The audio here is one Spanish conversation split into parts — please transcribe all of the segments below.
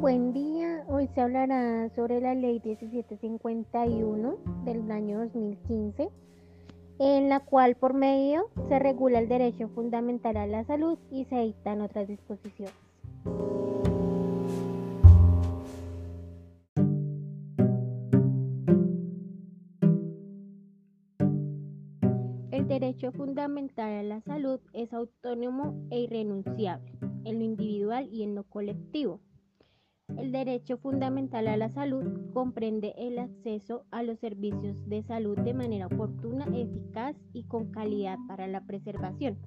Buen día, hoy se hablará sobre la ley 1751 del año 2015, en la cual por medio se regula el derecho fundamental a la salud y se dictan otras disposiciones. El derecho fundamental a la salud es autónomo e irrenunciable en lo individual y en lo colectivo. El derecho fundamental a la salud comprende el acceso a los servicios de salud de manera oportuna, eficaz y con calidad para la preservación,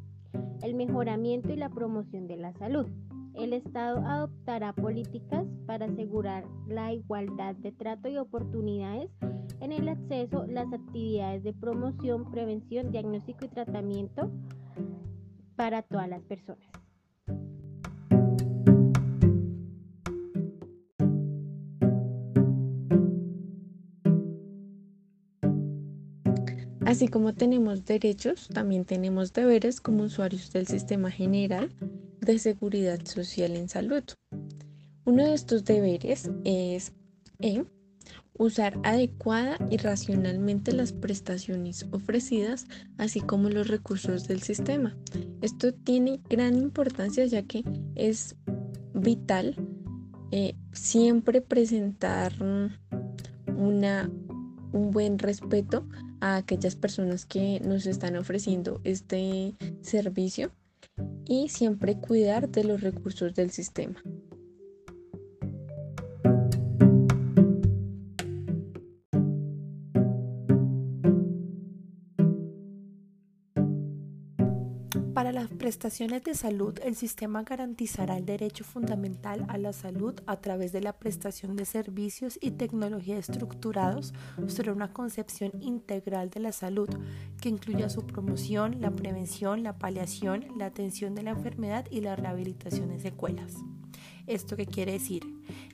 el mejoramiento y la promoción de la salud. El Estado adoptará políticas para asegurar la igualdad de trato y oportunidades en el acceso, las actividades de promoción, prevención, diagnóstico y tratamiento para todas las personas. Así como tenemos derechos, también tenemos deberes como usuarios del sistema general de seguridad social en salud. Uno de estos deberes es e, usar adecuada y racionalmente las prestaciones ofrecidas, así como los recursos del sistema. Esto tiene gran importancia ya que es vital eh, siempre presentar una, un buen respeto a aquellas personas que nos están ofreciendo este servicio y siempre cuidar de los recursos del sistema. Para las prestaciones de salud, el sistema garantizará el derecho fundamental a la salud a través de la prestación de servicios y tecnología estructurados sobre una concepción integral de la salud que incluya su promoción, la prevención, la paliación, la atención de la enfermedad y la rehabilitación de secuelas. ¿Esto qué quiere decir?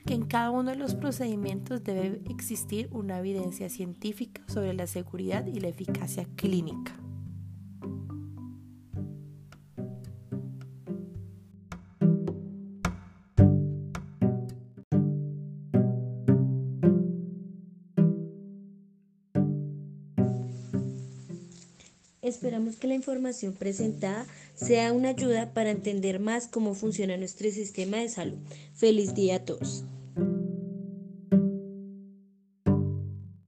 Que en cada uno de los procedimientos debe existir una evidencia científica sobre la seguridad y la eficacia clínica. Esperamos que la información presentada sea una ayuda para entender más cómo funciona nuestro sistema de salud. Feliz día a todos.